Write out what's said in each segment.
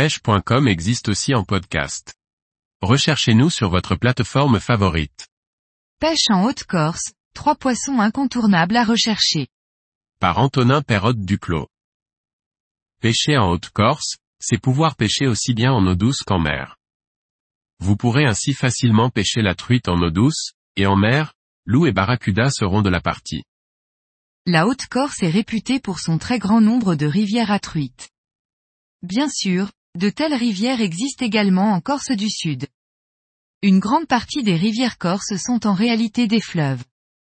pêche.com existe aussi en podcast. Recherchez-nous sur votre plateforme favorite. Pêche en Haute-Corse, trois poissons incontournables à rechercher. Par Antonin Perrotte Duclos. Pêcher en Haute-Corse, c'est pouvoir pêcher aussi bien en eau douce qu'en mer. Vous pourrez ainsi facilement pêcher la truite en eau douce, et en mer, loup et barracuda seront de la partie. La Haute-Corse est réputée pour son très grand nombre de rivières à truites. Bien sûr, de telles rivières existent également en Corse du Sud. Une grande partie des rivières corses sont en réalité des fleuves.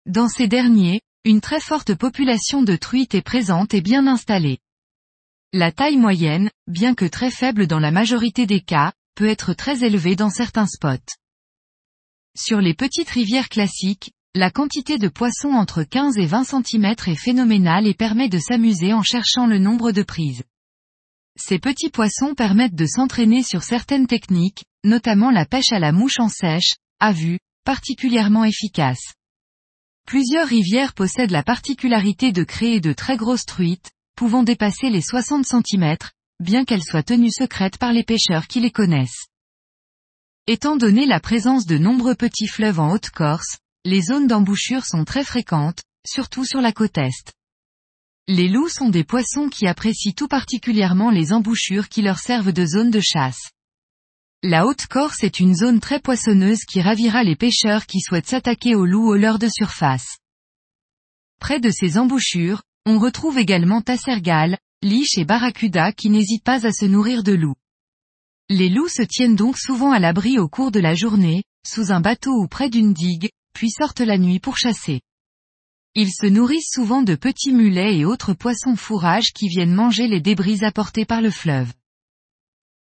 Dans ces derniers, une très forte population de truites est présente et bien installée. La taille moyenne, bien que très faible dans la majorité des cas, peut être très élevée dans certains spots. Sur les petites rivières classiques, la quantité de poissons entre 15 et 20 cm est phénoménale et permet de s'amuser en cherchant le nombre de prises. Ces petits poissons permettent de s'entraîner sur certaines techniques, notamment la pêche à la mouche en sèche, à vue, particulièrement efficace. Plusieurs rivières possèdent la particularité de créer de très grosses truites, pouvant dépasser les 60 cm, bien qu'elles soient tenues secrètes par les pêcheurs qui les connaissent. Étant donné la présence de nombreux petits fleuves en Haute-Corse, les zones d'embouchure sont très fréquentes, surtout sur la côte Est. Les loups sont des poissons qui apprécient tout particulièrement les embouchures qui leur servent de zone de chasse. La Haute-Corse est une zone très poissonneuse qui ravira les pêcheurs qui souhaitent s'attaquer aux loups au leurre de surface. Près de ces embouchures, on retrouve également tassergales, liches et barracudas qui n'hésitent pas à se nourrir de loups. Les loups se tiennent donc souvent à l'abri au cours de la journée, sous un bateau ou près d'une digue, puis sortent la nuit pour chasser. Ils se nourrissent souvent de petits mulets et autres poissons fourrages qui viennent manger les débris apportés par le fleuve.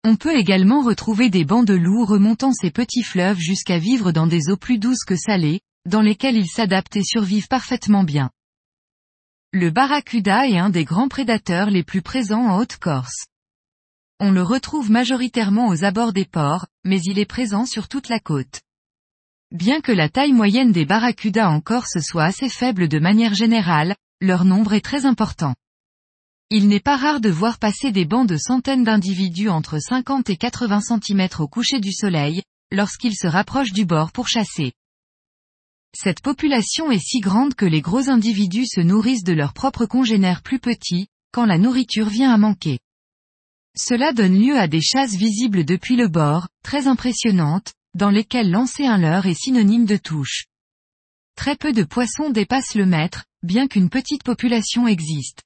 On peut également retrouver des bancs de loups remontant ces petits fleuves jusqu'à vivre dans des eaux plus douces que salées, dans lesquelles ils s'adaptent et survivent parfaitement bien. Le barracuda est un des grands prédateurs les plus présents en Haute-Corse. On le retrouve majoritairement aux abords des ports, mais il est présent sur toute la côte. Bien que la taille moyenne des barracudas en Corse soit assez faible de manière générale, leur nombre est très important. Il n'est pas rare de voir passer des bancs de centaines d'individus entre 50 et 80 cm au coucher du soleil, lorsqu'ils se rapprochent du bord pour chasser. Cette population est si grande que les gros individus se nourrissent de leurs propres congénères plus petits, quand la nourriture vient à manquer. Cela donne lieu à des chasses visibles depuis le bord, très impressionnantes, dans lesquels lancer un leurre est synonyme de touche. Très peu de poissons dépassent le mètre, bien qu'une petite population existe.